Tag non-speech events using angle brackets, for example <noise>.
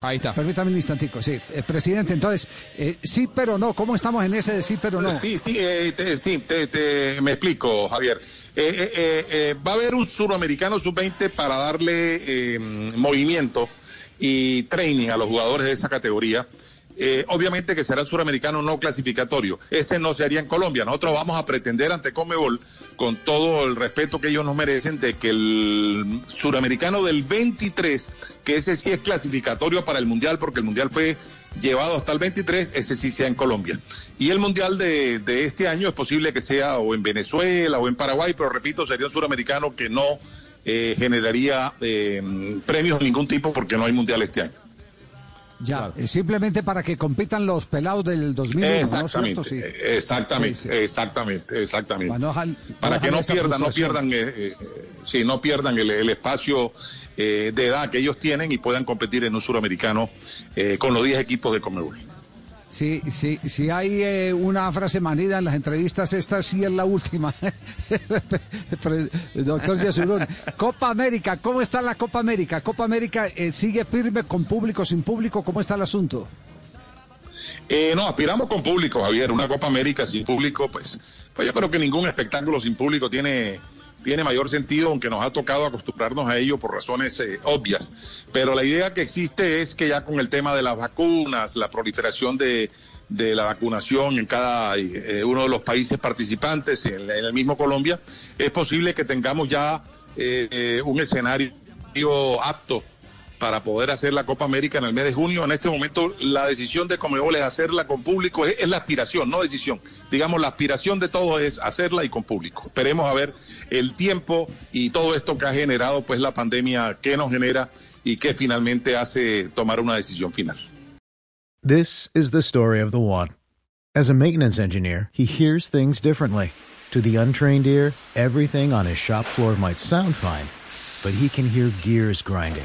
Ahí está. Permítame un instantico, sí. Eh, presidente, entonces, eh, sí pero no, ¿cómo estamos en ese de sí pero no? Sí, sí, eh, te, sí, te, te- me explico, Javier. Eh, eh, eh, va a haber un suramericano sub-20 para darle eh, movimiento y training a los jugadores de esa categoría. Eh, obviamente que será el suramericano no clasificatorio. Ese no se haría en Colombia. Nosotros vamos a pretender ante Comebol, con todo el respeto que ellos nos merecen, de que el suramericano del 23, que ese sí es clasificatorio para el Mundial, porque el Mundial fue llevado hasta el 23, ese sí sea en Colombia. Y el Mundial de, este año es posible que sea o en Venezuela o en Paraguay, pero repito, sería un suramericano que no eh, generaría eh, premios de ningún tipo porque no hay Mundial este año. Ya, eh, simplemente para que compitan los pelados del 2001, ¿no es Exactamente? Sí. eh, exactamente, Sí, sí. exactamente, exactamente. Para no no que no pierdan, no pierdan, eh, eh, sí, no pierdan el, el espacio eh, de edad que ellos tienen y puedan competir en un suramericano eh, con los 10 equipos de Conmebol. Sí, sí, sí hay eh, una frase manida en las entrevistas, esta sí es la última. <laughs> Pre- Doctor Yesurún, Copa América, ¿cómo está la Copa América? Copa América eh, sigue firme con público, sin público, ¿cómo está el asunto? Eh, no, aspiramos con público, Javier. Una Copa América sin público, pues, pues yo creo que ningún espectáculo sin público tiene, tiene mayor sentido, aunque nos ha tocado acostumbrarnos a ello por razones eh, obvias. Pero la idea que existe es que ya con el tema de las vacunas, la proliferación de, de la vacunación en cada eh, uno de los países participantes, en, el mismo Colombia, es posible que tengamos ya eh, eh, un escenario apto para poder hacer la Copa América en el mes de junio. En este momento la decisión de Comebol es hacerla con público, es, es la aspiración, no decisión. Digamos, la aspiración de todos es hacerla y con público. Esperemos a ver el tiempo y todo esto que ha generado pues la pandemia, qué nos genera y qué finalmente hace tomar una decisión final. This is the story of the one. As a maintenance engineer, he hears things differently. To the untrained ear, everything on his shop floor might sound fine, but he can hear gears grinding